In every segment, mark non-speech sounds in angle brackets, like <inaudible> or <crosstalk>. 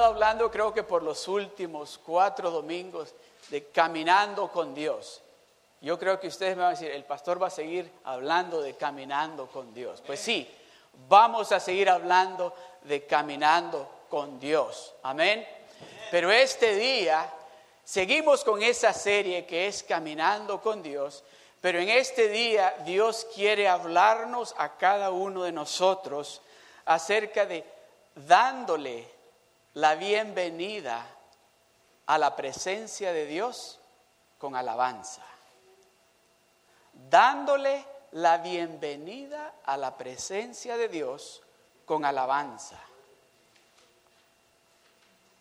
Hablando, creo que por los últimos cuatro domingos, de caminando con Dios. Yo creo que ustedes me van a decir, el pastor va a seguir hablando de caminando con Dios. Pues sí, vamos a seguir hablando de caminando con Dios. Amén. Pero este día seguimos con esa serie que es caminando con Dios. Pero en este día Dios quiere hablarnos a cada uno de nosotros acerca de dándole la bienvenida a la presencia de Dios con alabanza. Dándole la bienvenida a la presencia de Dios con alabanza.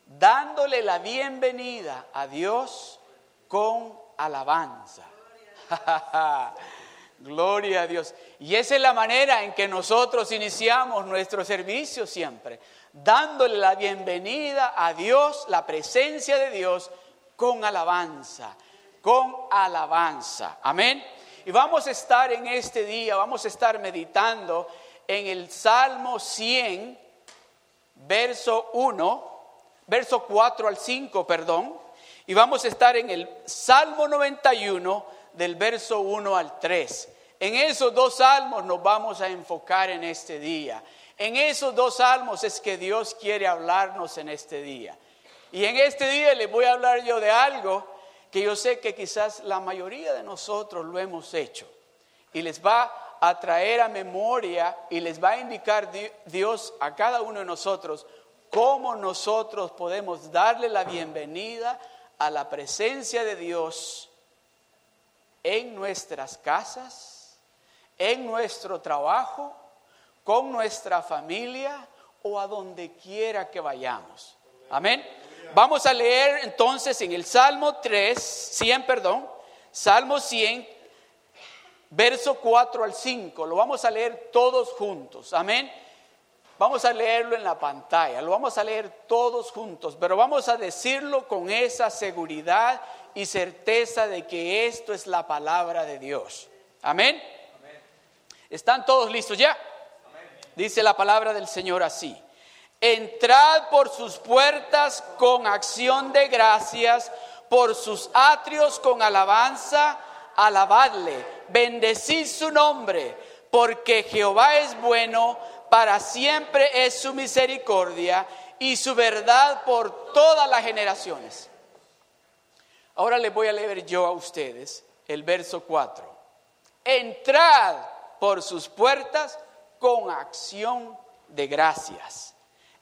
Dándole la bienvenida a Dios con alabanza. <laughs> Gloria a Dios. Y esa es la manera en que nosotros iniciamos nuestro servicio siempre, dándole la bienvenida a Dios, la presencia de Dios, con alabanza, con alabanza. Amén. Y vamos a estar en este día, vamos a estar meditando en el Salmo 100, verso 1, verso 4 al 5, perdón. Y vamos a estar en el Salmo 91, del verso 1 al 3. En esos dos salmos nos vamos a enfocar en este día. En esos dos salmos es que Dios quiere hablarnos en este día. Y en este día les voy a hablar yo de algo que yo sé que quizás la mayoría de nosotros lo hemos hecho. Y les va a traer a memoria y les va a indicar Dios a cada uno de nosotros cómo nosotros podemos darle la bienvenida a la presencia de Dios en nuestras casas, en nuestro trabajo, con nuestra familia o a donde quiera que vayamos. Amén. Vamos a leer entonces en el Salmo 3, 100, perdón, Salmo 100, verso 4 al 5. Lo vamos a leer todos juntos. Amén. Vamos a leerlo en la pantalla, lo vamos a leer todos juntos, pero vamos a decirlo con esa seguridad y certeza de que esto es la palabra de Dios. Amén. ¿Están todos listos ya? Dice la palabra del Señor así. Entrad por sus puertas con acción de gracias, por sus atrios con alabanza, alabadle, bendecid su nombre, porque Jehová es bueno, para siempre es su misericordia y su verdad por todas las generaciones. Ahora les voy a leer yo a ustedes el verso 4. Entrad por sus puertas con acción de gracias.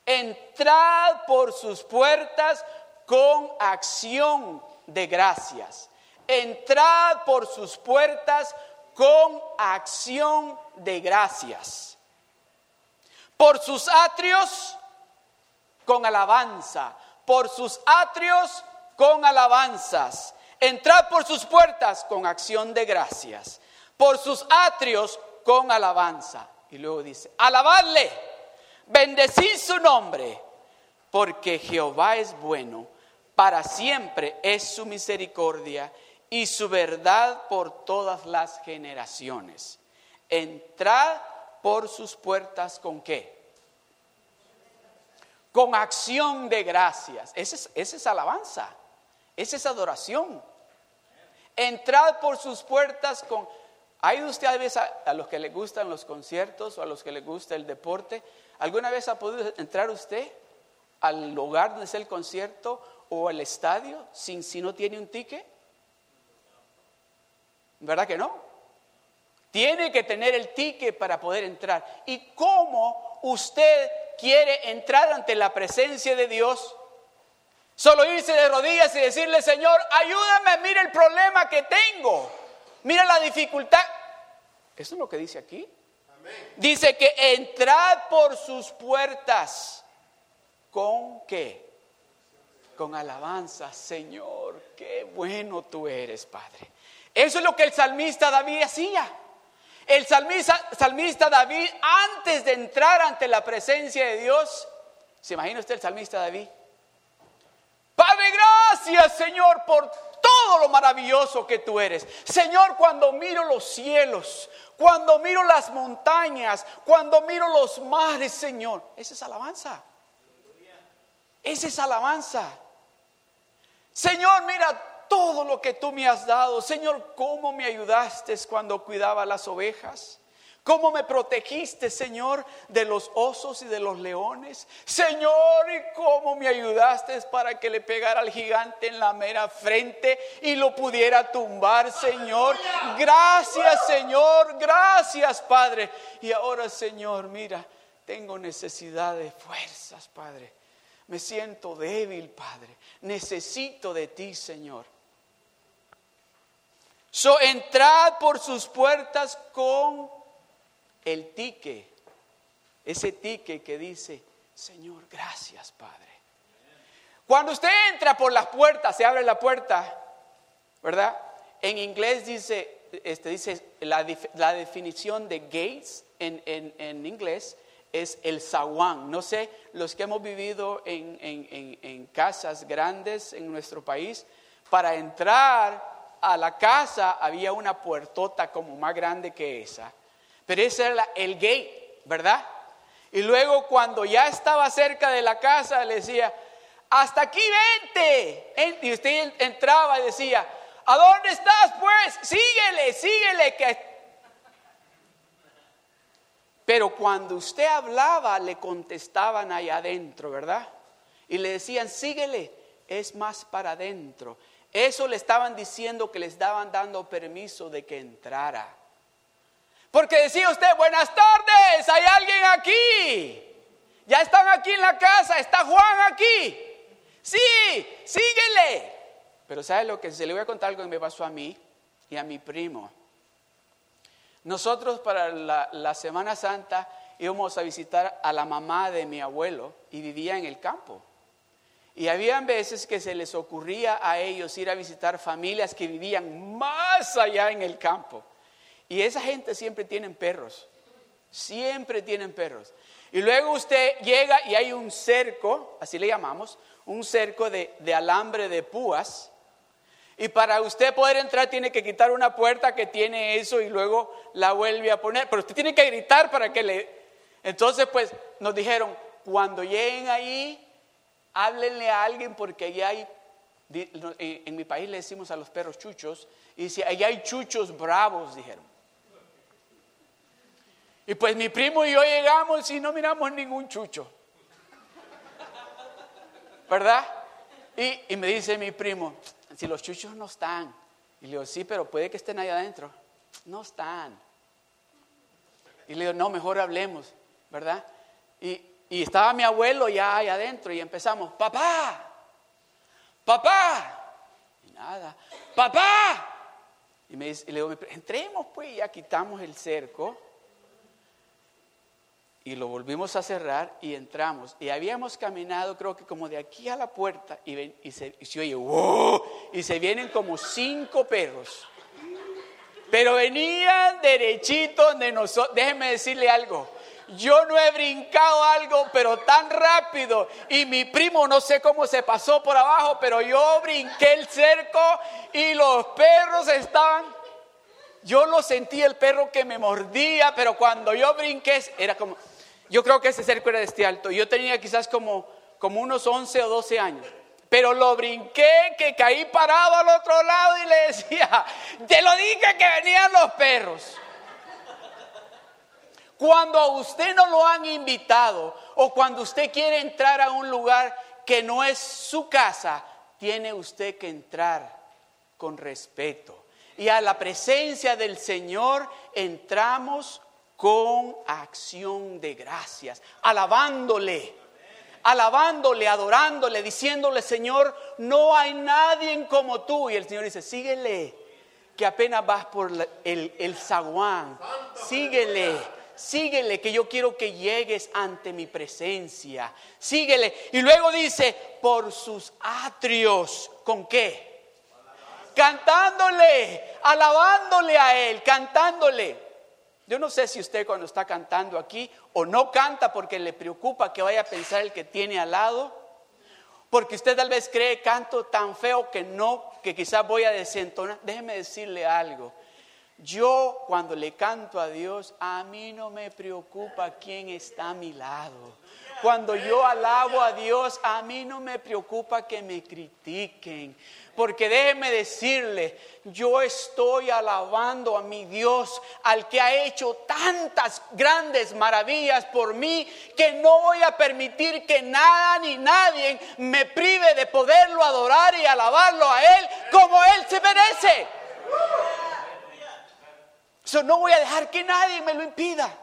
Entrad por sus puertas con acción de gracias. Entrad por sus puertas con acción de gracias. Por sus atrios con alabanza. Por sus atrios con alabanzas. Entrad por sus puertas con acción de gracias. Por sus atrios con alabanza. Y luego dice, alabadle, bendecid su nombre, porque Jehová es bueno, para siempre es su misericordia y su verdad por todas las generaciones. Entrad por sus puertas con qué? Con acción de gracias. Esa es, esa es alabanza, esa es adoración. Entrad por sus puertas con ¿Hay usted a a, los que les gustan los conciertos o a los que les gusta el deporte? ¿Alguna vez ha podido entrar usted al lugar donde está el concierto o al estadio sin si no tiene un ticket? ¿Verdad que no? Tiene que tener el ticket para poder entrar. ¿Y cómo usted quiere entrar ante la presencia de Dios? Solo irse de rodillas y decirle, Señor, ayúdame, mire el problema que tengo. Mira la dificultad. Eso es lo que dice aquí. Dice que entrad por sus puertas con qué? Con alabanza, Señor, qué bueno tú eres, Padre. Eso es lo que el salmista David hacía. El salmista, salmista David, antes de entrar ante la presencia de Dios, ¿se imagina usted el salmista David? Padre, gracias, Señor, por todo lo maravilloso que tú eres. Señor, cuando miro los cielos, cuando miro las montañas, cuando miro los mares, Señor, esa es alabanza. Esa es alabanza. Señor, mira todo lo que tú me has dado. Señor, cómo me ayudaste cuando cuidaba las ovejas. ¿Cómo me protegiste, Señor, de los osos y de los leones? Señor, ¿y cómo me ayudaste para que le pegara al gigante en la mera frente y lo pudiera tumbar, Señor? Gracias, Señor, gracias, Padre. Y ahora, Señor, mira, tengo necesidad de fuerzas, Padre. Me siento débil, Padre. Necesito de ti, Señor. So, entrad por sus puertas con el tique, ese tique que dice, Señor, gracias Padre. Cuando usted entra por las puertas, se abre la puerta, ¿verdad? En inglés dice, este, dice la, definición de gates en, en, inglés es el zaguán. No sé, los que hemos vivido en, en, casas grandes en nuestro país, para entrar a la casa había una puertota como más grande que esa. Pero ese era el gate, ¿verdad? Y luego cuando ya estaba cerca de la casa le decía, hasta aquí vente. Y usted entraba y decía, ¿a dónde estás pues? Síguele, síguele. Pero cuando usted hablaba le contestaban allá adentro, ¿verdad? Y le decían, síguele, es más para adentro. Eso le estaban diciendo que les daban dando permiso de que entrara. Porque decía usted, buenas tardes, hay alguien aquí. Ya están aquí en la casa, está Juan aquí. Sí, síguele. Pero ¿sabe lo que se le voy a contar algo que me pasó a mí y a mi primo? Nosotros para la, la Semana Santa íbamos a visitar a la mamá de mi abuelo y vivía en el campo. Y habían veces que se les ocurría a ellos ir a visitar familias que vivían más allá en el campo. Y esa gente siempre tienen perros, siempre tienen perros. Y luego usted llega y hay un cerco, así le llamamos, un cerco de, alambre de púas. Y para usted poder entrar tiene que quitar una puerta que tiene eso y luego la vuelve a poner. Pero usted tiene que gritar para que le... Entonces pues nos dijeron, cuando lleguen ahí, háblenle a alguien porque allá hay... En mi país le decimos a los perros chuchos, y si allá hay chuchos bravos, dijeron. Y pues mi primo y yo llegamos y no miramos ningún chucho. ¿Verdad? Y, me dice mi primo, si los chuchos no están. Y le digo, sí, pero puede que estén ahí adentro. No están. Y le digo, no, mejor hablemos, ¿verdad? Y, estaba mi abuelo ya ahí adentro y empezamos, papá, papá. Y nada, papá. Y, me dice, y le digo, entremos pues, ya quitamos el cerco y lo volvimos a cerrar y entramos. Y habíamos caminado, creo que como de aquí a la puerta, y, se, oye, ¡wow! Y se vienen como cinco perros. Pero venían derechito de nosotros. Déjenme decirle algo. Yo no he brincado algo, pero tan rápido. Y mi primo no sé cómo se pasó por abajo, pero yo brinqué el cerco y los perros estaban yo lo sentí el perro que me mordía, pero cuando yo brinqué, era como, yo creo que ese cerco era de este alto. Yo tenía quizás como, como unos 11 o 12 años. Pero lo brinqué, que caí parado al otro lado y le decía, te lo dije que venían los perros. Cuando a usted no lo han invitado o cuando usted quiere entrar a un lugar que no es su casa, tiene usted que entrar con respeto y a la presencia del Señor entramos con acción de gracias, alabándole, alabándole, adorándole, diciéndole, Señor, no hay nadie como tú. Y el Señor dice, síguele, que apenas vas por el, el zaguán, síguele. Síguele, que yo quiero que llegues ante mi presencia. Síguele. Y luego dice, por sus atrios, ¿con qué? cantándole, alabándole a Él, cantándole. Yo no sé si usted cuando está cantando aquí o no canta porque le preocupa que vaya a pensar el que tiene al lado, porque usted tal vez cree canto tan feo que no, que quizás voy a desentonar. Déjeme decirle algo. Yo cuando le canto a Dios, a mí no me preocupa quién está a mi lado. Cuando yo alabo a Dios, a mí no me preocupa que me critiquen. Porque déjeme decirle, yo estoy alabando a mi Dios, al que ha hecho tantas grandes maravillas por mí, que no voy a permitir que nada ni nadie me prive de poderlo adorar y alabarlo a Él como Él se merece. Eso no voy a dejar que nadie me lo impida.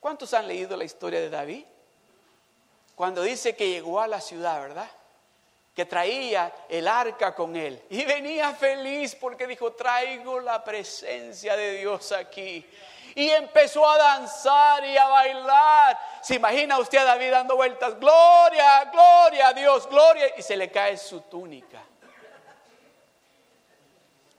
¿Cuántos han leído la historia de David? Cuando dice que llegó a la ciudad, ¿verdad? Que traía el arca con él. Y venía feliz porque dijo, traigo la presencia de Dios aquí. Y empezó a danzar y a bailar. ¿Se imagina usted a David dando vueltas? Gloria, gloria a Dios, gloria. Y se le cae su túnica.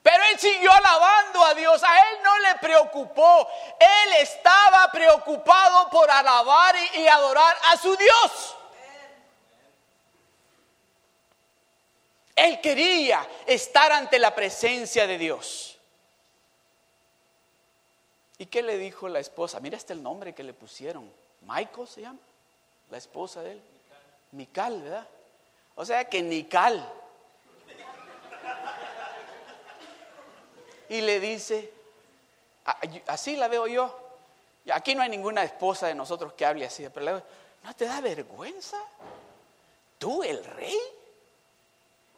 Pero él siguió alabando a Dios, a él no le preocupó, él estaba preocupado por alabar y, adorar a su Dios. Él quería estar ante la presencia de Dios. ¿Y qué le dijo la esposa? Mira este el nombre que le pusieron. Michael se llama, la esposa de él. Mical, ¿verdad? O sea que Nical y le dice, así la veo yo. Aquí no hay ninguna esposa de nosotros que hable así, pero ¿no te da vergüenza? ¿Tú, el rey?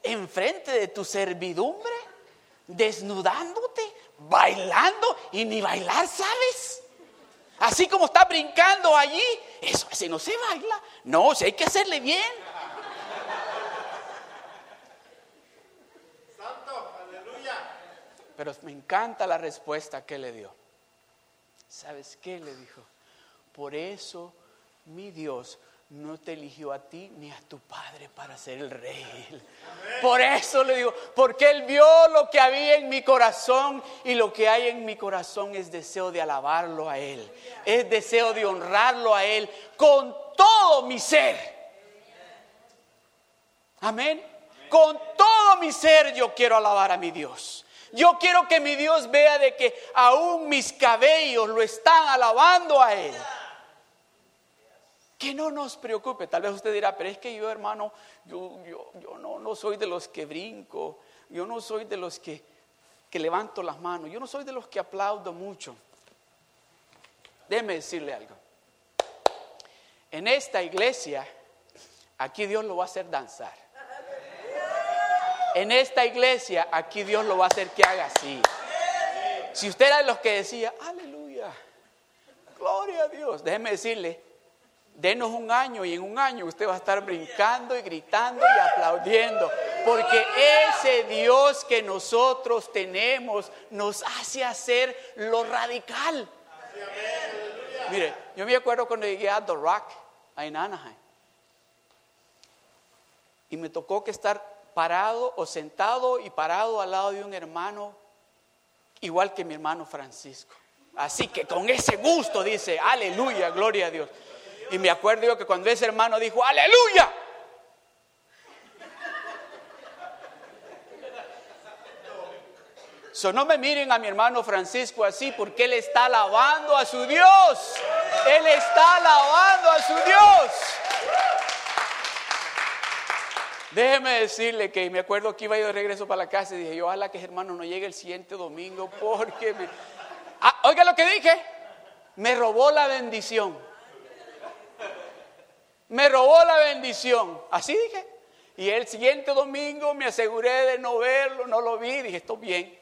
¿Enfrente de tu servidumbre? ¿Desnudándote? ¿Bailando? Y ni bailar sabes. Así como está brincando allí, eso así no se baila. No, si hay que hacerle bien. Pero me encanta la respuesta que le dio. ¿Sabes qué? Le dijo, por eso mi Dios no te eligió a ti ni a tu padre para ser el rey. Por eso le digo, porque Él vio lo que había en mi corazón y lo que hay en mi corazón es deseo de alabarlo a Él, es deseo de honrarlo a Él con todo mi ser. Amén. Con todo mi ser yo quiero alabar a mi Dios. Yo quiero que mi Dios vea de que aún mis cabellos lo están alabando a Él. Que no nos preocupe. Tal vez usted dirá, pero es que yo, hermano, yo, yo, no, no soy de los que brinco. Yo no soy de los que, que levanto las manos. Yo no soy de los que aplaudo mucho. Déjeme decirle algo. En esta iglesia, aquí Dios lo va a hacer danzar en esta iglesia, aquí Dios lo va a hacer que haga así. Si usted era de los que decía, aleluya, gloria a Dios, déjeme decirle, denos un año y en un año usted va a estar brincando y gritando y aplaudiendo, porque ese Dios que nosotros tenemos nos hace hacer lo radical. Mire, yo me acuerdo cuando llegué a The Rock, en Anaheim, y me tocó que estar parado o sentado y parado al lado de un hermano igual que mi hermano Francisco. Así que con ese gusto dice, aleluya, gloria a Dios. Y me acuerdo yo que cuando ese hermano dijo, aleluya, So, no me miren a mi hermano Francisco así porque él está alabando a su Dios. Él está alabando a su Dios. Déjeme decirle que me acuerdo que iba yo de regreso para la casa y dije, ojalá que hermano no llegue el siguiente domingo porque me... Ah, oiga lo que dije, me robó la bendición. Me robó la bendición. Así dije. Y el siguiente domingo me aseguré de no verlo, no lo vi, dije, esto bien.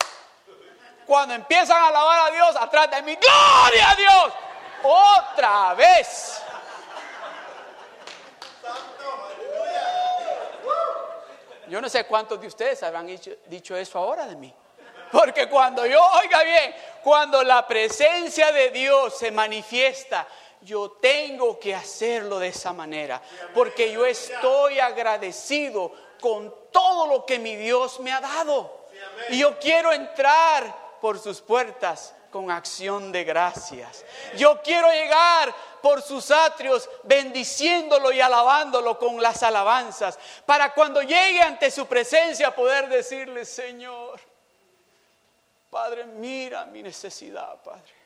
Cuando empiezan a alabar a Dios, atrás de mí, gloria a Dios, otra vez. Yo no sé cuántos de ustedes habrán dicho, eso ahora de mí. Porque cuando yo, oiga bien, cuando la presencia de Dios se manifiesta, yo tengo que hacerlo de esa manera. Porque yo estoy agradecido con todo lo que mi Dios me ha dado. Y yo quiero entrar por sus puertas con acción de gracias. Yo quiero llegar por sus atrios bendiciéndolo y alabándolo con las alabanzas, para cuando llegue ante su presencia poder decirle, Señor, Padre, mira mi necesidad, Padre.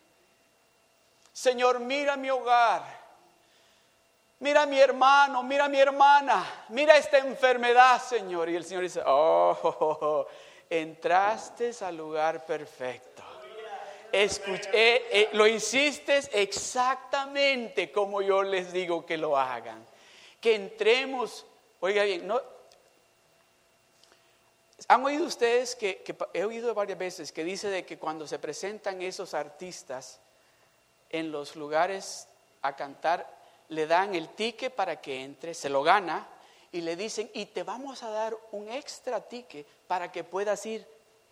Señor, mira mi hogar. mira mi hermano, mira mi hermana, mira esta enfermedad, Señor. Y el Señor dice, oh, entraste al lugar perfecto. Escuché, eh, eh, lo hiciste exactamente como yo les digo que lo hagan. Que entremos, oiga bien, ¿Han oído ustedes que, he oído varias veces que dice de que cuando se presentan esos artistas en los lugares a cantar, le dan el ticket para que entre, se lo gana y le dicen, y te vamos a dar un extra ticket para que puedas ir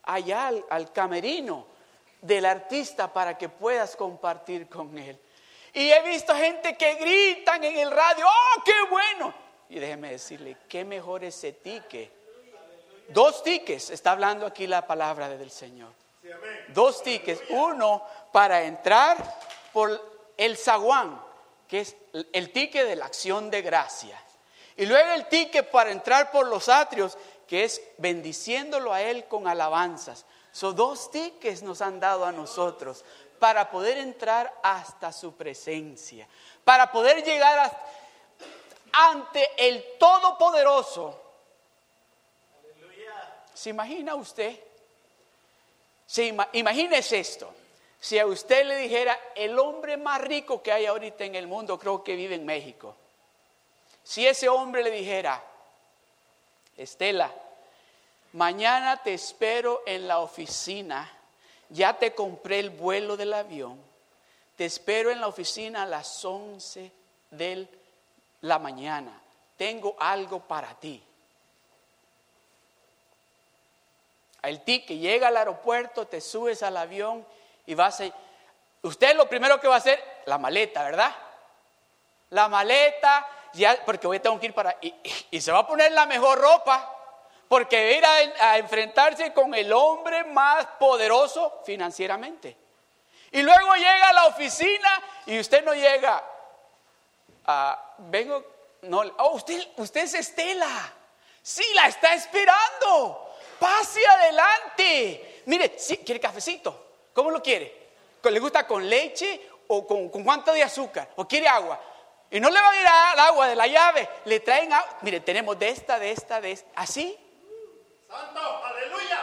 allá al, camerino del artista para que puedas compartir con él. Y he visto gente que gritan en el radio, ¡oh, qué bueno! Y déjeme decirle, qué mejor ese ticket Dos tickets, está hablando aquí la palabra del Señor. Dos tickets, uno para entrar por el zaguán, que es el ticket de la acción de gracia. Y luego el ticket para entrar por los atrios, que es bendiciéndolo a Él con alabanzas. Son dos tickets nos han dado a nosotros para poder entrar hasta su presencia, para poder llegar ante el Todopoderoso ¿Se imagina usted? Se imagínese esto. Si a usted le dijera, el hombre más rico que hay ahorita en el mundo creo que vive en México. Si ese hombre le dijera, Estela, mañana te espero en la oficina, ya te compré el vuelo del avión, te espero en la oficina a las 11 de la mañana, tengo algo para ti. el ticket, llega al aeropuerto, te subes al avión y vas a... Usted lo primero que va a hacer, la maleta, ¿verdad? La maleta, ya, porque hoy tengo que ir para... Y, se va a poner la mejor ropa, porque va a ir a, enfrentarse con el hombre más poderoso financieramente. Y luego llega a la oficina y usted no llega. Vengo... No, oh, usted, usted es Estela. Sí, la está esperando. Pase adelante. Mire, ¿quiere cafecito? ¿Cómo lo quiere? ¿Le gusta con leche o con, cuánto de azúcar? ¿O quiere agua? Y no le van a ir al agua de la llave, le traen agua. Mire, tenemos de esta, de esta, de esta. ¿Así? Santo, aleluya.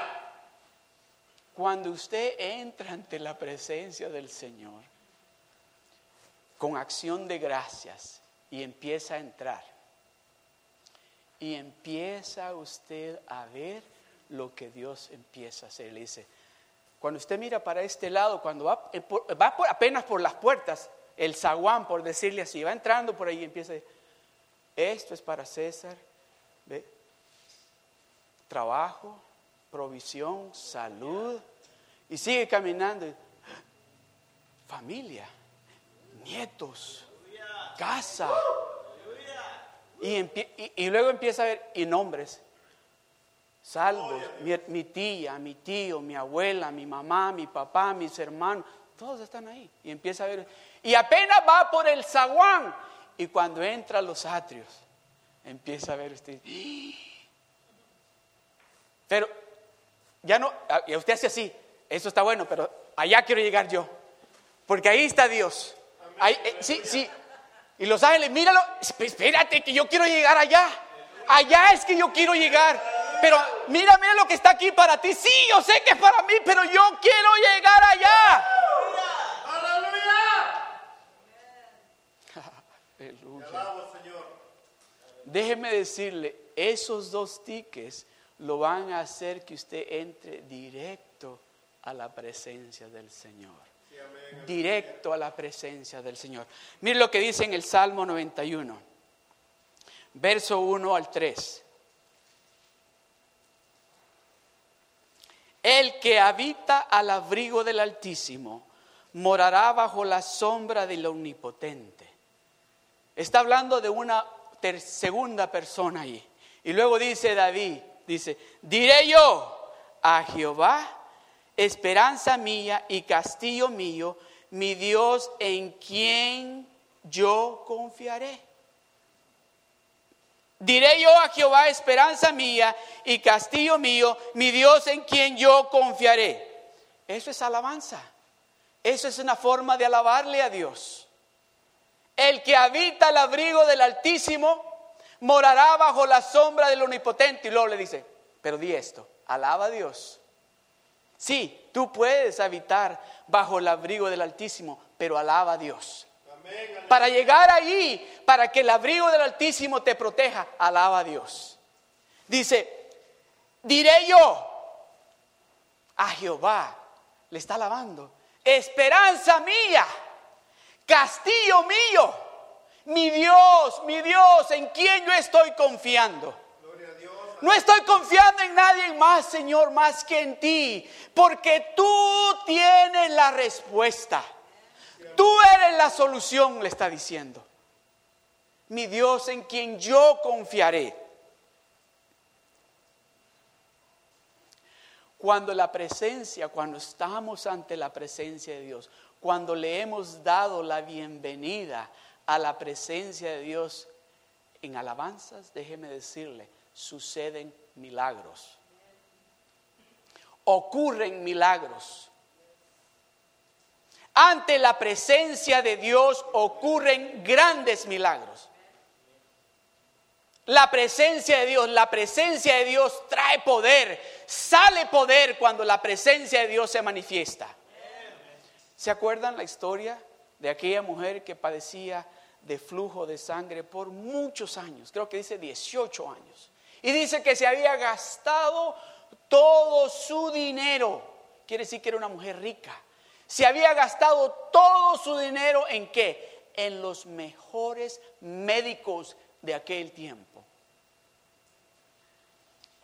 Cuando usted entra ante la presencia del Señor con acción de gracias y empieza a entrar, y empieza usted a ver lo que Dios empieza a hacer. Le dice, cuando usted mira para este lado, cuando va, eh, apenas por las puertas, el zaguán, por decirle así, va entrando por ahí y empieza, esto es para César, ¿ve? trabajo, provisión, salud, y sigue caminando, familia, nietos, casa, y, y luego empieza a ver, y nombres, salvos, mi, tía, mi tío, mi abuela, mi mamá, mi papá, mis hermanos, todos están ahí. Y empieza a ver, y apenas va por el zaguán, y cuando entra a los atrios, empieza a ver usted. <gasps> Pero ya no, y usted hace así, eso está bueno, pero allá quiero llegar yo, porque ahí está Dios. Ahí, eh, sí, sí. Y los ángeles, míralo, espérate que yo quiero llegar allá. Allá es que yo quiero llegar pero mira, mira lo que está aquí para ti. Sí, yo sé que es para mí, pero yo quiero llegar allá. Aleluya. Déjeme decirle, esos dos tickets lo van a hacer que usted entre directo a la presencia del Señor. Directo a la presencia del Señor. Mire lo que dice en el Salmo 91, verso 1 al 3. El que habita al abrigo del Altísimo morará bajo la sombra del Omnipotente. Está hablando de una segunda persona ahí. Y luego dice David, dice, diré yo a Jehová, esperanza mía y castillo mío, mi Dios en quien yo confiaré. Diré yo a Jehová, esperanza mía y castillo mío, mi Dios en quien yo confiaré. Eso es alabanza. Eso es una forma de alabarle a Dios. El que habita el abrigo del Altísimo morará bajo la sombra del Omnipotente. Y luego le dice, pero di esto, alaba a Dios. Sí, tú puedes habitar bajo el abrigo del Altísimo, pero alaba a Dios. Para llegar allí, para que el abrigo del Altísimo te proteja, alaba a Dios. Dice, diré yo a Jehová, le está alabando, esperanza mía, castillo mío, mi Dios, mi Dios, en quien yo estoy confiando. No estoy confiando en nadie más, Señor, más que en ti, porque tú tienes la respuesta. Tú eres la solución, le está diciendo. Mi Dios en quien yo confiaré. Cuando la presencia, cuando estamos ante la presencia de Dios, cuando le hemos dado la bienvenida a la presencia de Dios en alabanzas, déjeme decirle, suceden milagros. Ocurren milagros. Ante la presencia de Dios ocurren grandes milagros. La presencia de Dios, la presencia de Dios trae poder, sale poder cuando la presencia de Dios se manifiesta. ¿Se acuerdan la historia de aquella mujer que padecía de flujo de sangre por muchos años? Creo que dice 18 años. Y dice que se había gastado todo su dinero. Quiere decir que era una mujer rica. Se había gastado todo su dinero en qué? En los mejores médicos de aquel tiempo.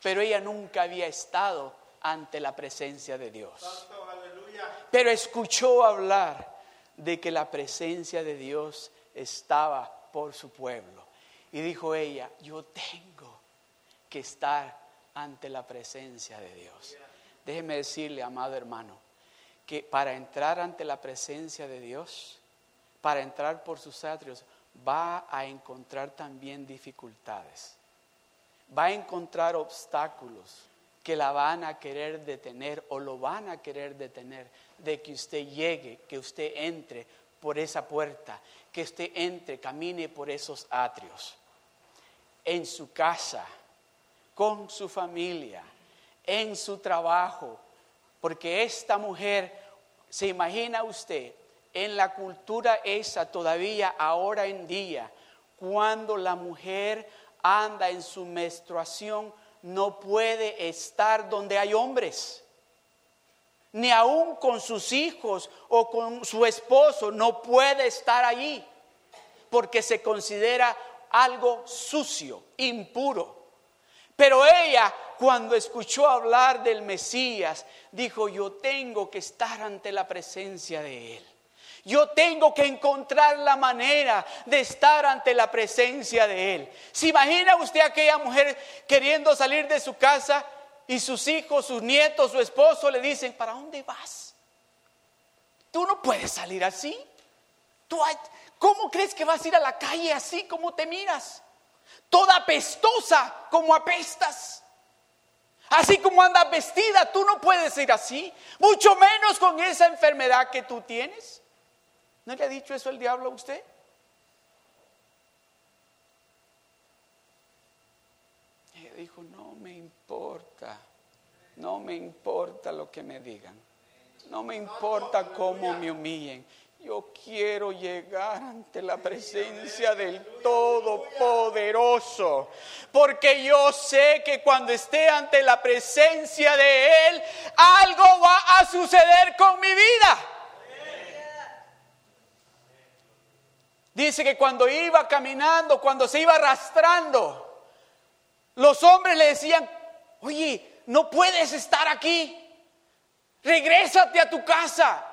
Pero ella nunca había estado ante la presencia de Dios. Pero escuchó hablar de que la presencia de Dios estaba por su pueblo. Y dijo ella, yo tengo que estar ante la presencia de Dios. Déjeme decirle, amado hermano, que para entrar ante la presencia de Dios, para entrar por sus atrios, va a encontrar también dificultades. Va a encontrar obstáculos que la van a querer detener o lo van a querer detener de que usted llegue, que usted entre por esa puerta, que usted entre, camine por esos atrios. En su casa, con su familia, en su trabajo, porque esta mujer, se imagina usted, en la cultura esa todavía ahora en día, cuando la mujer anda en su menstruación, no puede estar donde hay hombres. Ni aún con sus hijos o con su esposo no puede estar allí, porque se considera algo sucio, impuro. Pero ella, cuando escuchó hablar del Mesías, dijo, yo tengo que estar ante la presencia de Él. Yo tengo que encontrar la manera de estar ante la presencia de Él. ¿Se imagina usted aquella mujer queriendo salir de su casa y sus hijos, sus nietos, su esposo le dicen, ¿para dónde vas? Tú no puedes salir así. ¿Tú, ¿Cómo crees que vas a ir a la calle así como te miras? toda apestosa como apestas. Así como andas vestida, tú no puedes ir así, mucho menos con esa enfermedad que tú tienes. ¿No le ha dicho eso el diablo a usted? Ella dijo, no me importa, no me importa lo que me digan, no me importa cómo me humillen. Yo quiero llegar ante la presencia del Todopoderoso, porque yo sé que cuando esté ante la presencia de Él, algo va a suceder con mi vida. Dice que cuando iba caminando, cuando se iba arrastrando, los hombres le decían, oye, no puedes estar aquí, regrésate a tu casa.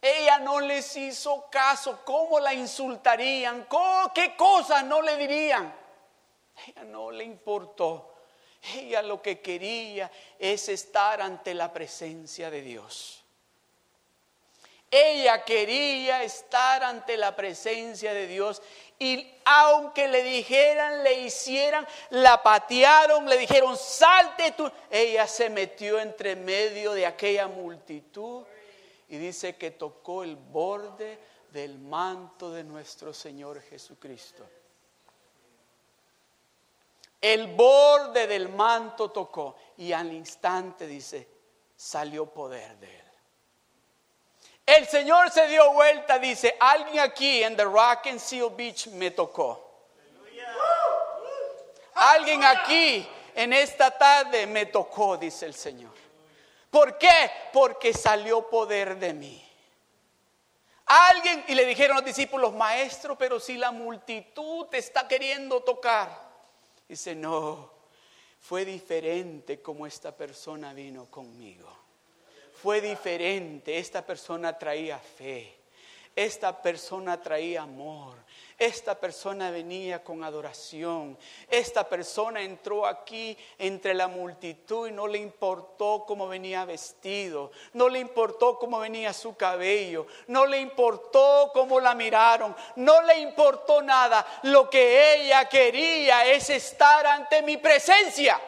Ella no les hizo caso. ¿Cómo la insultarían? ¿Qué cosas no le dirían? Ella no le importó. Ella lo que quería es estar ante la presencia de Dios. Ella quería estar ante la presencia de Dios y aunque le dijeran, le hicieran, la patearon, le dijeron, salte tú, ella se metió entre medio de aquella multitud y dice que tocó el borde del manto de nuestro Señor Jesucristo. El borde del manto tocó y al instante dice, salió poder de él. El Señor se dio vuelta, dice, alguien aquí en The Rock and Seal Beach me tocó. Alguien aquí en esta tarde me tocó, dice el Señor. ¿Por qué? Porque salió poder de mí. Alguien, y le dijeron los discípulos, maestro, pero si la multitud te está queriendo tocar. Dice, no, fue diferente como esta persona vino conmigo. Fue diferente, esta persona traía fe, esta persona traía amor, esta persona venía con adoración. Esta persona entró aquí entre la multitud y no le importó cómo venía vestido. No le importó cómo venía su cabello. No le importó cómo la miraron. No le importó nada. Lo que ella quería es estar ante mi presencia.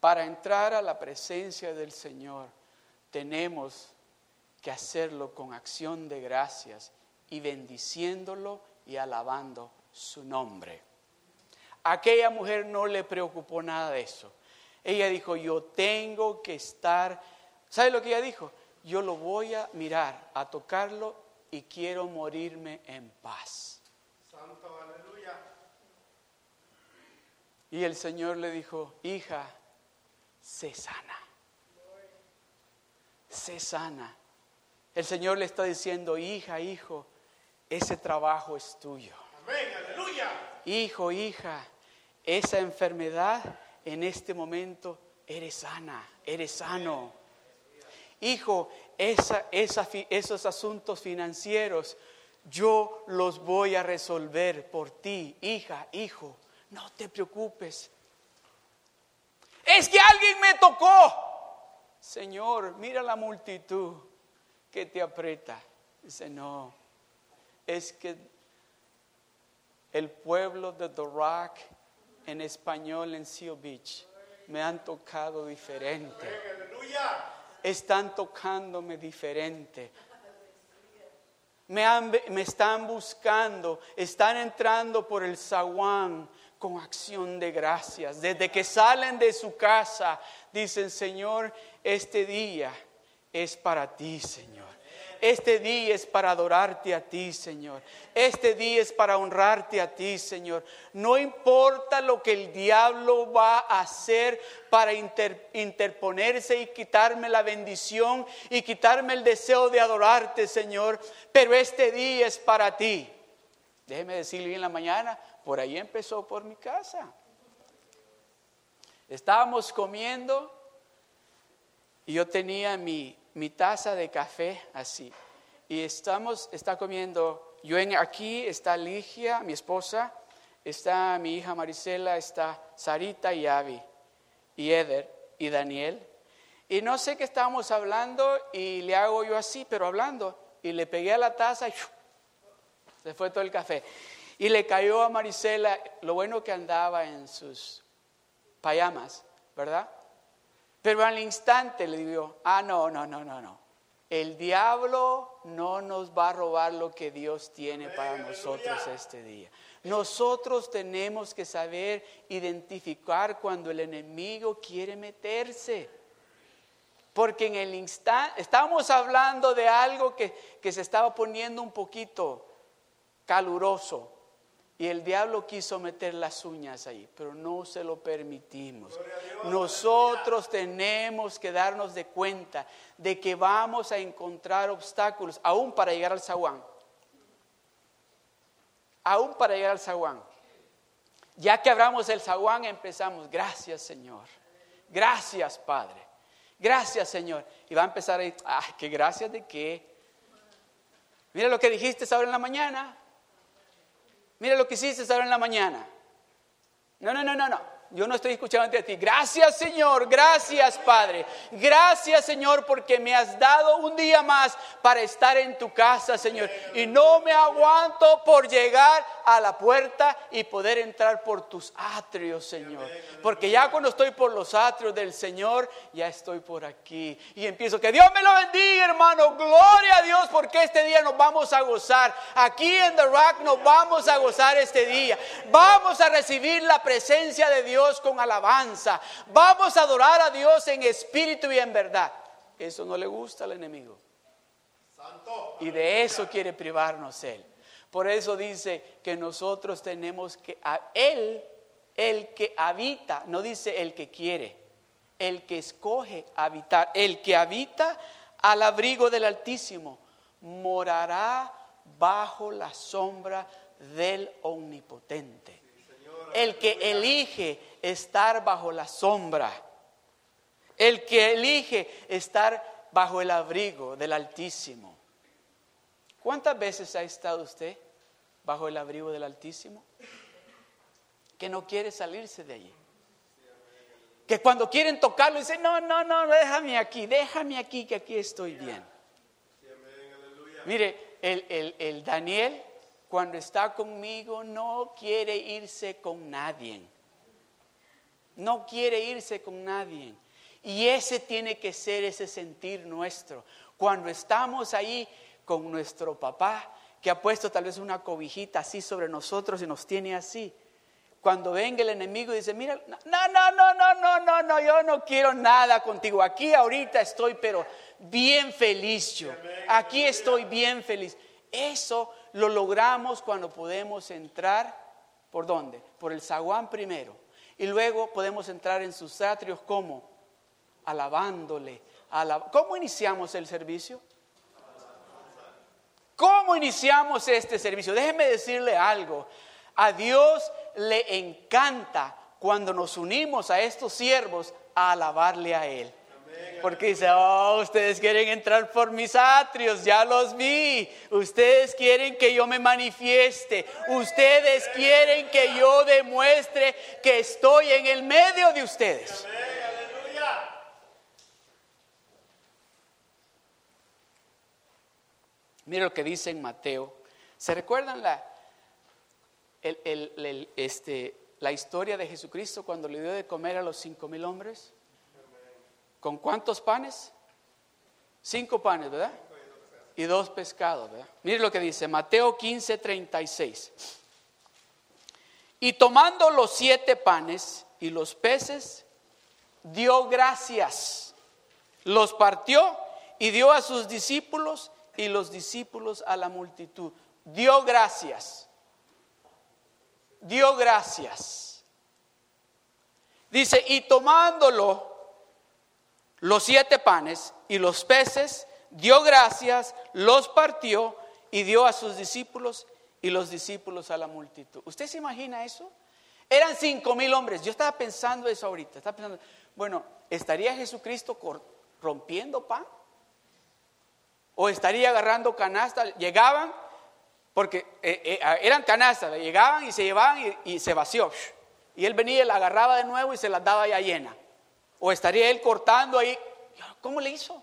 Para entrar a la presencia del Señor tenemos que hacerlo con acción de gracias y bendiciéndolo y alabando su nombre. aquella mujer no le preocupó nada de eso. Ella dijo, yo tengo que estar, ¿sabe lo que ella dijo? Yo lo voy a mirar, a tocarlo y quiero morirme en paz. Santo, aleluya. Y el Señor le dijo, hija, sé sana. Sé sana. El Señor le está diciendo, hija, hijo, ese trabajo es tuyo. Amén, aleluya. Hijo, hija, esa enfermedad en este momento eres sana, eres sano. Hijo, esa, esos asuntos financieros yo los voy a resolver por ti, hija, hijo. No te preocupes, es que alguien me tocó. Señor, mira la multitud que te aprieta. Dice, no, es que el pueblo de The Rock en español en Seal Beach me han tocado diferente. Están tocándome diferente. Me, me, están buscando, están entrando por el zaguán con acción de gracias. Desde que salen de su casa, dicen, Señor, este día es para ti, Señor. Este día es para adorarte a ti, Señor. Este día es para honrarte a ti, Señor. No importa lo que el diablo va a hacer para interponerse y quitarme la bendición y quitarme el deseo de adorarte, Señor. Pero este día es para ti. Déjeme decirle en la mañana, por ahí empezó por mi casa. Estábamos comiendo y yo tenía mi, mi taza de café así. Y estamos, está comiendo, yo en, aquí está Ligia, mi esposa, está mi hija Marisela, está Sarita y Avi, y Eder y Daniel. Y no sé qué estábamos hablando y le hago yo así, pero hablando. Y le pegué a la taza y se fue todo el café. Y le cayó a Marisela lo bueno que andaba en sus payamas, ¿verdad? Pero al instante le digo, ah, no, no, no, no, no. El diablo no nos va a robar lo que Dios tiene para nosotros este día. Nosotros tenemos que saber identificar cuando el enemigo quiere meterse. Porque en el instante, estamos hablando de algo que, que se estaba poniendo un poquito caluroso. Y el diablo quiso meter las uñas ahí, pero no se lo permitimos. Nosotros tenemos que darnos de cuenta de que vamos a encontrar obstáculos, aún para llegar al zaguán. Aún para llegar al zaguán. Ya que abramos el zaguán, empezamos. Gracias, Señor. Gracias, Padre. Gracias, Señor. Y va a empezar ahí, ay, qué gracias de qué. Mira lo que dijiste ahora en la mañana. Mira lo que hiciste ahora en la mañana. No, no, no, no, no. Yo no estoy escuchando a ti. Gracias Señor, gracias Padre. Gracias Señor porque me has dado un día más para estar en tu casa, Señor. Y no me aguanto por llegar a la puerta y poder entrar por tus atrios, Señor. Porque ya cuando estoy por los atrios del Señor, ya estoy por aquí. Y empiezo, que Dios me lo bendiga, hermano. Gloria a Dios porque este día nos vamos a gozar. Aquí en The Rock nos vamos a gozar este día. Vamos a recibir la presencia de Dios con alabanza. Vamos a adorar a Dios en espíritu y en verdad. Eso no le gusta al enemigo. Y de eso quiere privarnos Él. Por eso dice que nosotros tenemos que, a Él, el que habita, no dice el que quiere, el que escoge habitar, el que habita al abrigo del Altísimo, morará bajo la sombra del Omnipotente. El que elige estar bajo la sombra, el que elige estar bajo el abrigo del Altísimo. ¿Cuántas veces ha estado usted bajo el abrigo del Altísimo? Que no quiere salirse de allí. Que cuando quieren tocarlo dice, no, no, no, déjame aquí, déjame aquí, que aquí estoy bien. Mire, el, el, el Daniel cuando está conmigo no quiere irse con nadie no quiere irse con nadie. Y ese tiene que ser ese sentir nuestro. Cuando estamos ahí con nuestro papá, que ha puesto tal vez una cobijita así sobre nosotros y nos tiene así. Cuando venga el enemigo y dice, mira, no, no, no, no, no, no, no, yo no quiero nada contigo. Aquí ahorita estoy, pero bien feliz yo. Aquí estoy bien feliz. Eso lo logramos cuando podemos entrar, ¿por dónde? Por el zaguán primero y luego podemos entrar en sus atrios como alabándole. ¿Cómo iniciamos el servicio? ¿Cómo iniciamos este servicio? Déjeme decirle algo. A Dios le encanta cuando nos unimos a estos siervos a alabarle a Él. Porque dice, oh, ustedes quieren entrar por mis atrios, ya los vi. Ustedes quieren que yo me manifieste. Ustedes quieren que yo demuestre que estoy en el medio de ustedes. Mira lo que dice en Mateo. ¿Se recuerdan la, este, la historia de Jesucristo cuando le dio de comer a los cinco mil hombres? ¿Con cuántos panes? Cinco panes, ¿verdad? Y dos pescados, ¿verdad? Mire lo que dice Mateo 15, 36. Y tomando los siete panes y los peces, dio gracias, los partió y dio a sus discípulos y los discípulos a la multitud. Dio gracias. Dio gracias. Dice, y tomándolo, los siete panes y los peces, dio gracias, los partió y dio a sus discípulos y los discípulos a la multitud. ¿Usted se imagina eso? Eran cinco mil hombres. Yo estaba pensando eso ahorita. Estaba pensando, bueno, ¿estaría Jesucristo rompiendo pan? ¿O estaría agarrando canasta? Llegaban, porque eh, eh, eran canastas, llegaban y se llevaban y, y se vació. Y él venía y la agarraba de nuevo y se las daba ya llena. ¿O estaría él cortando ahí? ¿Cómo le hizo?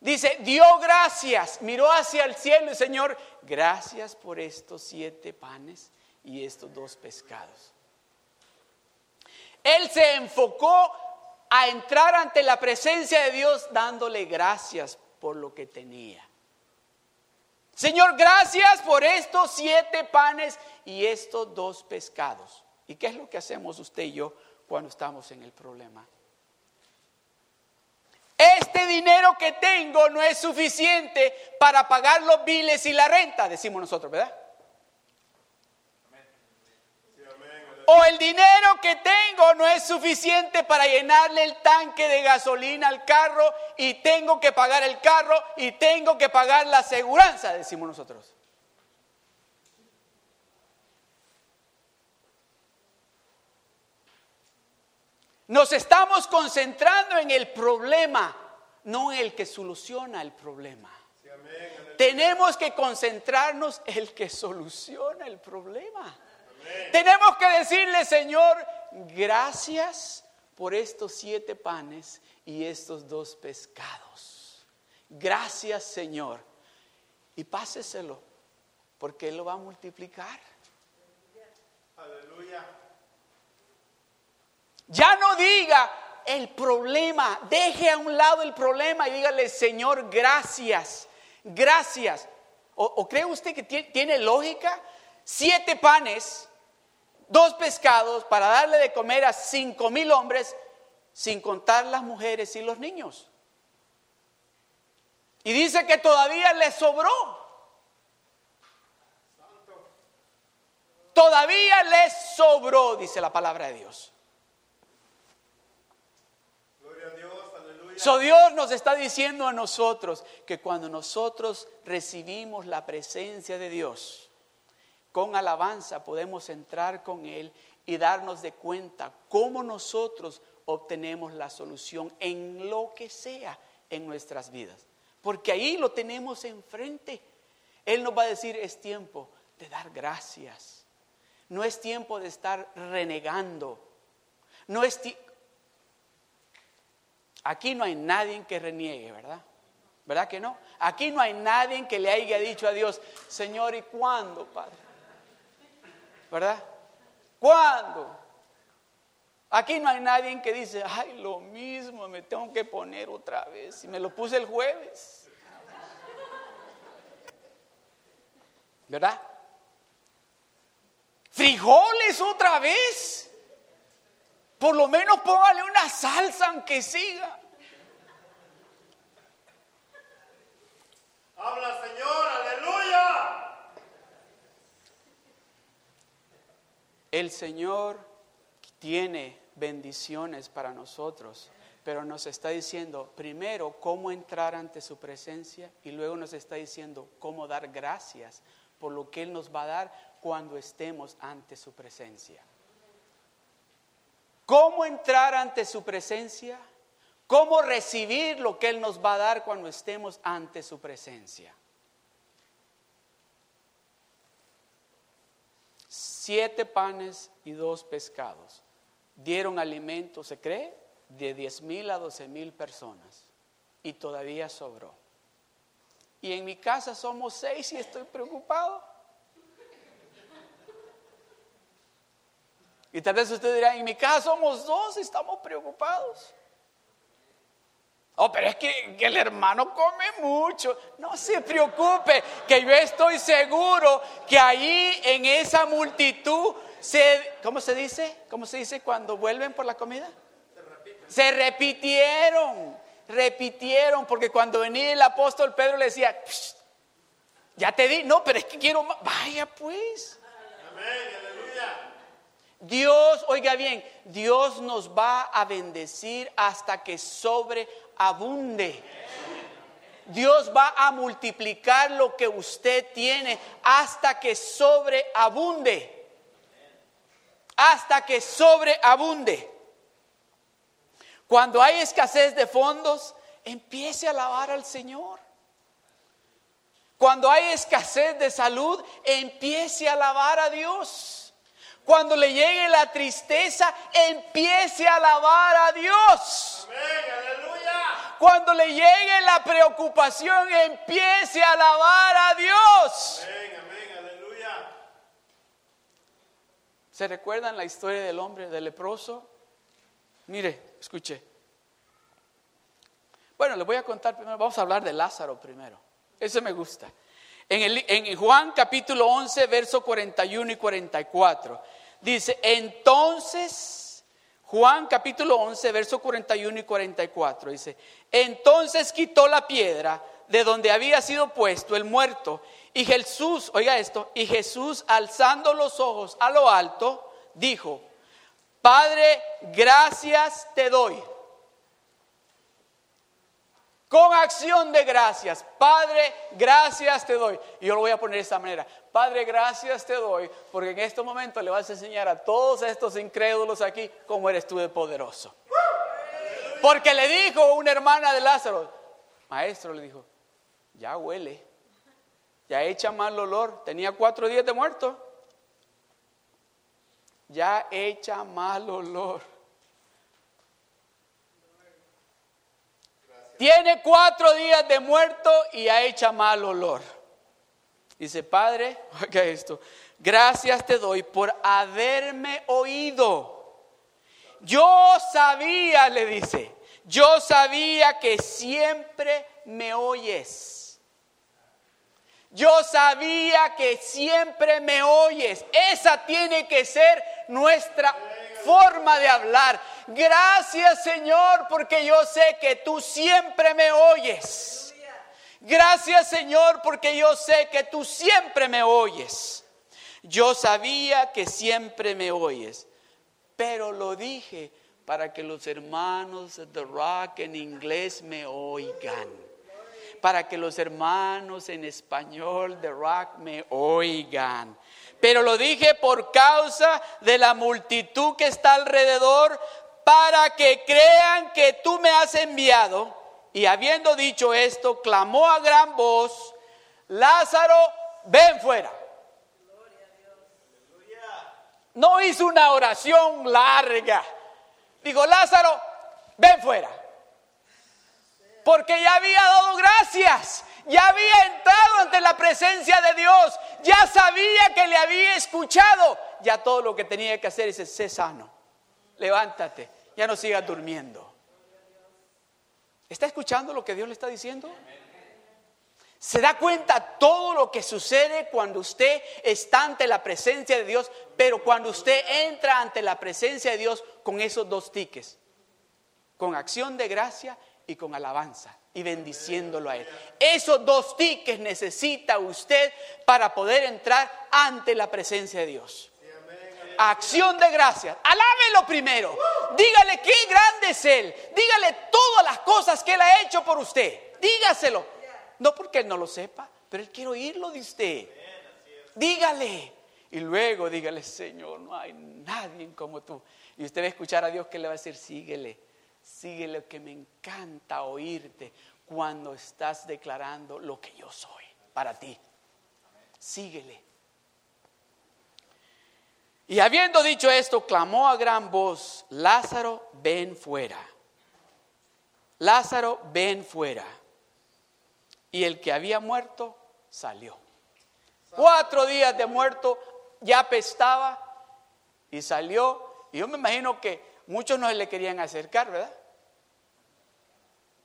Dice, dio gracias, miró hacia el cielo Señor, gracias por estos siete panes y estos dos pescados. Él se enfocó a entrar ante la presencia de Dios dándole gracias por lo que tenía. Señor, gracias por estos siete panes y estos dos pescados. ¿Y qué es lo que hacemos usted y yo cuando estamos en el problema? Este dinero que tengo no es suficiente para pagar los biles y la renta, decimos nosotros, ¿verdad? O el dinero que tengo no es suficiente para llenarle el tanque de gasolina al carro y tengo que pagar el carro y tengo que pagar la aseguranza, decimos nosotros. Nos estamos concentrando en el problema, no en el que soluciona el problema. Tenemos que concentrarnos en el que soluciona el problema. Tenemos que decirle, Señor, gracias por estos siete panes y estos dos pescados. Gracias, Señor. Y páseselo, porque Él lo va a multiplicar. Aleluya. Ya no diga el problema, deje a un lado el problema y dígale, Señor, gracias, gracias. ¿O, cree usted que tiene lógica? Siete panes, dos pescados para darle de comer a cinco mil hombres, sin contar las mujeres y los niños. Y dice que todavía le sobró. Todavía le sobró, dice la palabra de Dios. So Dios nos está diciendo a nosotros que cuando nosotros recibimos la presencia de Dios, con alabanza podemos entrar con Él y darnos de cuenta cómo nosotros obtenemos la solución en lo que sea en nuestras vidas. Porque ahí lo tenemos enfrente. Él nos va a decir, es tiempo de dar gracias. No es tiempo de estar renegando. No es Aquí no hay nadie que reniegue, ¿verdad? ¿Verdad que no? Aquí no hay nadie que le haya dicho a Dios, Señor, ¿y cuándo, Padre? ¿Verdad? ¿Cuándo? Aquí no hay nadie que dice, ay, lo mismo, me tengo que poner otra vez. Y me lo puse el jueves. ¿Verdad? Frijoles otra vez. Por lo menos póngale una salsa aunque siga. Habla Señor, aleluya. El Señor tiene bendiciones para nosotros, pero nos está diciendo primero cómo entrar ante su presencia y luego nos está diciendo cómo dar gracias por lo que Él nos va a dar cuando estemos ante su presencia. ¿Cómo entrar ante su presencia? ¿Cómo recibir lo que Él nos va a dar cuando estemos ante su presencia? Siete panes y dos pescados dieron alimento, se cree, de diez mil a doce mil personas y todavía sobró. Y en mi casa somos seis y estoy preocupado. Y tal vez usted dirá, en mi casa somos dos, y estamos preocupados. Oh, pero es que, el hermano come mucho. No se preocupe, que yo estoy seguro que ahí en esa multitud se, ¿cómo se dice? ¿Cómo se dice cuando vuelven por la comida? Se, se repitieron, repitieron, porque cuando venía el apóstol Pedro le decía, ya te di, no, pero es que quiero más. Vaya pues. Amén. Dios, oiga bien, Dios nos va a bendecir hasta que sobreabunde. Dios va a multiplicar lo que usted tiene hasta que sobreabunde. Hasta que sobreabunde. Cuando hay escasez de fondos, empiece a alabar al Señor. Cuando hay escasez de salud, empiece a alabar a Dios. Cuando le llegue la tristeza, empiece a alabar a Dios. Amén, aleluya. Cuando le llegue la preocupación, empiece a alabar a Dios. Amén, amén, aleluya. ¿Se recuerdan la historia del hombre, del leproso? Mire, escuche. Bueno, le voy a contar primero, vamos a hablar de Lázaro primero. Eso me gusta. En, el, en, Juan capítulo 11, verso 41 y 44. Dice, entonces, Juan capítulo 11, verso 41 y 44, dice, entonces quitó la piedra de donde había sido puesto el muerto. Y Jesús, oiga esto, y Jesús alzando los ojos a lo alto, dijo, Padre, gracias te doy con acción de gracias. Padre, gracias te doy. Y yo lo voy a poner de esta manera. Padre, gracias te doy, porque en este momento le vas a enseñar a todos estos incrédulos aquí cómo eres tú de poderoso. Porque le dijo una hermana de Lázaro, maestro, le dijo, ya huele, ya echa mal olor, tenía cuatro días de muerto. ya echa mal olor. Tiene cuatro días de muerto y ya echa mal olor. Dice, Padre, <laughs> oiga esto, gracias te doy por haberme oído. Yo sabía, le dice, yo sabía que siempre me oyes. Yo sabía que siempre me oyes. Esa tiene que ser nuestra forma de hablar. Gracias Señor porque yo sé que tú siempre me oyes. Gracias Señor porque yo sé que tú siempre me oyes. Yo sabía que siempre me oyes, pero lo dije para que los hermanos de Rock en inglés me oigan. Para que los hermanos en español de Rock me oigan. Pero lo dije por causa de la multitud que está alrededor, para que crean que tú me has enviado. Y habiendo dicho esto, clamó a gran voz, Lázaro, ven fuera. No hizo una oración larga Digo, Lázaro, ven fuera. Porque ya había dado gracias, ya había entrado ante la presencia de Dios, ya sabía que le había escuchado, ya todo lo que tenía que hacer es sé sano, levántate, ya no sigas durmiendo. ¿Está escuchando lo que Dios le está diciendo? Se da cuenta todo lo que sucede cuando usted está ante la presencia de Dios, pero cuando usted entra ante la presencia de Dios con esos dos tiques, con acción de gracia y con alabanza y bendiciéndolo a Él. Esos dos tiques necesita usted para poder entrar ante la presencia de Dios. Acción de gracias. Alábelo primero. Dígale qué grande es Él. Dígale todas las cosas que Él ha hecho por usted. Dígaselo. No porque Él no lo sepa, pero Él quiere oírlo de usted. Dígale. Y luego dígale, Señor, no hay nadie como tú. Y usted va a escuchar a Dios que le va a decir, síguele, síguele, que me encanta oírte cuando estás declarando lo que yo soy para ti. Síguele. Y habiendo dicho esto, clamó a gran voz, Lázaro, ven fuera. Lázaro, ven fuera y el que había muerto salió. Cuatro días de muerto, ya apestaba y salió. Y yo me imagino que muchos no le querían acercar, ¿verdad?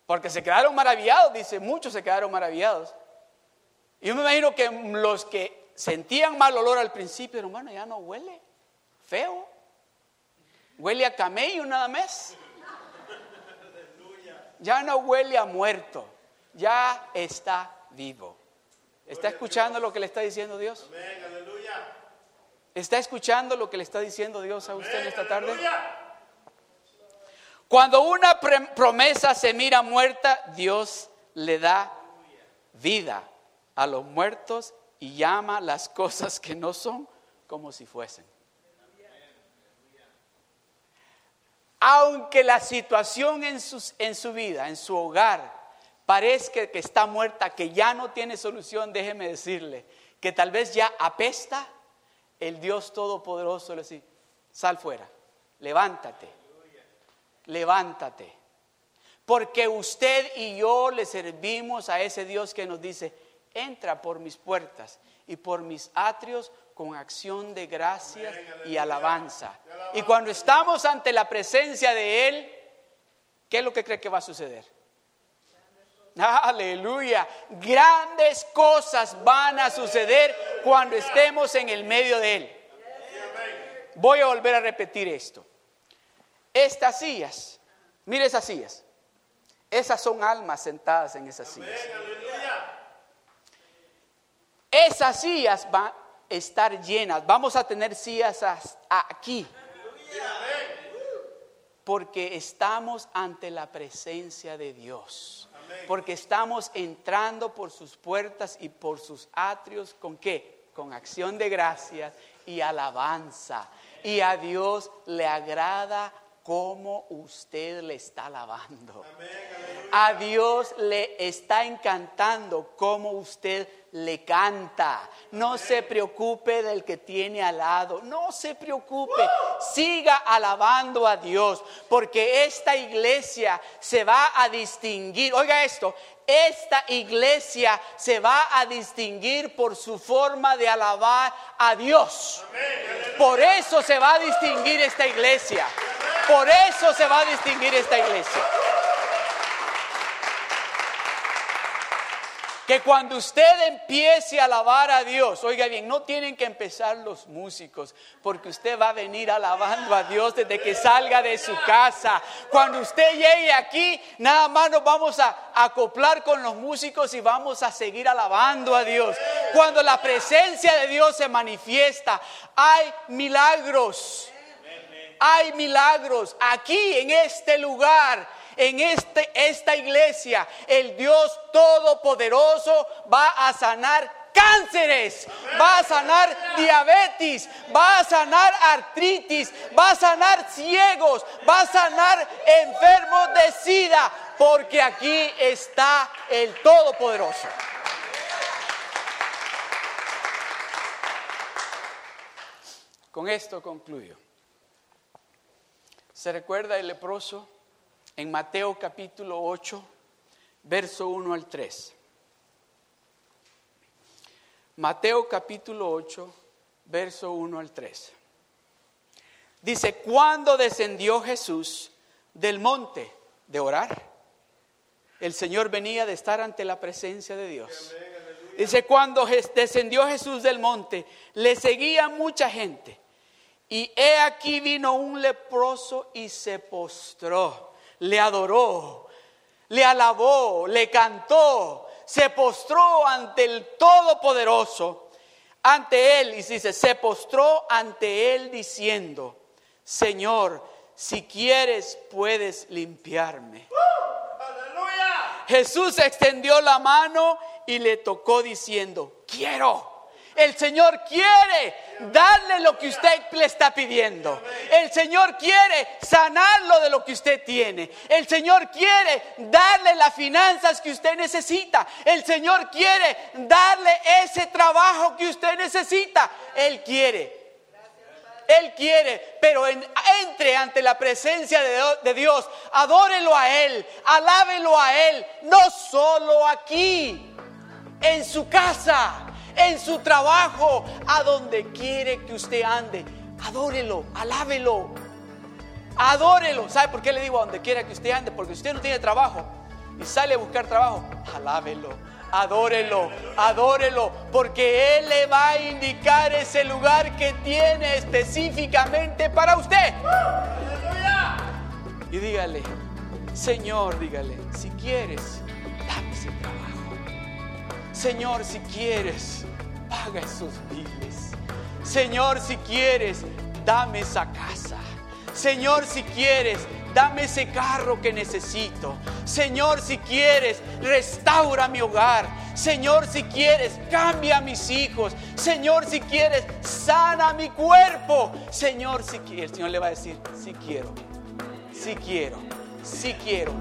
Porque se quedaron maravillados, dice, muchos se quedaron maravillados. Y yo me imagino que los que sentían mal olor al principio, hermano, ya no huele feo. Huele a camello nada más. Ya no huele a muerto ya está vivo. ¿Está escuchando lo que le está diciendo Dios? ¿Está escuchando lo que le está diciendo Dios a usted en esta tarde? Cuando una promesa se mira muerta, Dios le da vida a los muertos y llama las cosas que no son como si fuesen. Aunque la situación en, en su vida, en su hogar, parezca que está muerta, que ya no tiene solución, déjeme decirle que tal vez ya apesta, el Dios Todopoderoso le dice, sal fuera, levántate, levántate. Porque usted y yo le servimos a ese Dios que nos dice, entra por mis puertas y por mis atrios con acción de gracias y alabanza. Y cuando estamos ante la presencia de Él, ¿qué es lo que cree que va a suceder? Aleluya. Grandes cosas van a suceder cuando estemos en el medio de Él. Voy a volver a repetir esto. Estas sillas, mire esas sillas. Esas son almas sentadas en esas sillas. Esas sillas van estar llenas. Vamos a tener sillas aquí. Porque estamos ante la presencia de Dios porque estamos entrando por sus puertas y por sus atrios con qué? Con acción de gracias y alabanza. Y a Dios le agrada cómo usted le está alabando. A Dios le está encantando cómo usted le canta. No se preocupe del que tiene al lado. No se preocupe. Siga alabando a Dios. Porque esta iglesia se va a distinguir. Oiga esto. Esta iglesia se va a distinguir por su forma de alabar a Dios. Por eso se va a distinguir esta iglesia. Por eso se va a distinguir esta iglesia. Que cuando usted empiece a alabar a Dios, oiga bien, no tienen que empezar los músicos, porque usted va a venir alabando a Dios desde que salga de su casa. Cuando usted llegue aquí, nada más nos vamos a acoplar con los músicos y vamos a seguir alabando a Dios. Cuando la presencia de Dios se manifiesta, hay milagros. Hay milagros aquí en este lugar en este, esta iglesia, el Dios Todopoderoso va a sanar cánceres, va a sanar diabetes, va a sanar artritis, va a sanar ciegos, va a sanar enfermos de sida, porque aquí está el Todopoderoso. Con esto concluyo. ¿Se recuerda el leproso? En Mateo capítulo 8, verso 1 al 3. Mateo capítulo 8, verso 1 al 3. Dice, cuando descendió Jesús del monte de orar, el Señor venía de estar ante la presencia de Dios. Dice, cuando descendió Jesús del monte, le seguía mucha gente. Y he aquí vino un leproso y se postró le adoró, le alabó, le cantó, se postró ante el Todopoderoso, ante Él, y dice, se postró ante Él diciendo, Señor, si quieres puedes limpiarme. Jesús extendió la mano y le tocó diciendo, quiero. El Señor quiere darle lo que usted le está pidiendo. El Señor quiere sanarlo de lo que usted tiene. El Señor quiere darle las finanzas que usted necesita. El Señor quiere darle ese trabajo que usted necesita. Él quiere. Él quiere, pero entre ante la presencia de, Dios, adórelo a Él, alábelo a Él, no solo aquí, en su casa en su trabajo, a donde quiere que usted ande. Adórelo, alábelo, adórelo. ¿Sabe por qué le digo a donde quiera que usted ande? Porque usted no tiene trabajo y sale a buscar trabajo, alábelo, adórelo, adórelo, porque Él le va a indicar ese lugar que tiene específicamente para usted. Y dígale, Señor, dígale, si quieres. Señor, si quieres, paga esos biles. Señor, si quieres, dame esa casa. Señor, si quieres, dame ese carro que necesito. Señor, si quieres, restaura mi hogar. Señor, si quieres, cambia a mis hijos. Señor, si quieres, sana mi cuerpo. Señor, si quieres, el Señor le va a decir, si quiero, si quiero, si quiero.